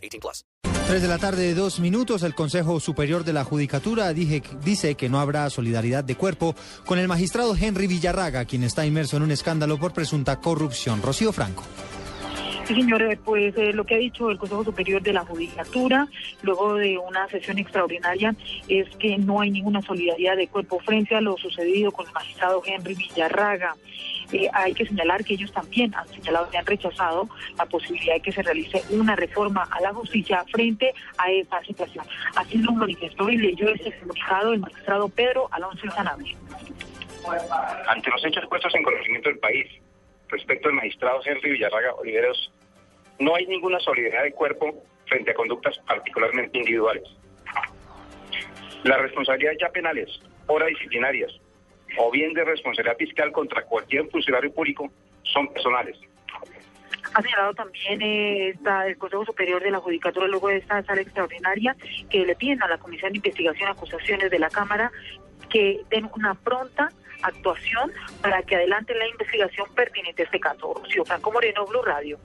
18 plus. 3 de la tarde, dos minutos. El Consejo Superior de la Judicatura dice que no habrá solidaridad de cuerpo con el magistrado Henry Villarraga, quien está inmerso en un escándalo por presunta corrupción. Rocío Franco. Sí, señor, pues eh, lo que ha dicho el Consejo Superior de la Judicatura, luego de una sesión extraordinaria, es que no hay ninguna solidaridad de cuerpo frente a lo sucedido con el magistrado Henry Villarraga. Eh, hay que señalar que ellos también han señalado y han rechazado la posibilidad de que se realice una reforma a la justicia frente a esta situación. Así lo manifestó y leyó ese comunicado el magistrado Pedro Alonso Sanabria. ante los hechos puestos en conocimiento del país respecto al magistrado Henry Villarraga Oliveros, no hay ninguna solidaridad de cuerpo frente a conductas particularmente individuales. Las responsabilidades ya penales, o disciplinarias, o bien de responsabilidad fiscal contra cualquier funcionario público son personales. Ha señalado también eh, esta- el Consejo Superior de la Judicatura, luego de esta sala extraordinaria, que le piden a la Comisión de Investigación y Acusaciones de la Cámara que den una pronta actuación para que adelante la investigación pertinente a este caso. Rocío Franco Moreno, Blue Radio.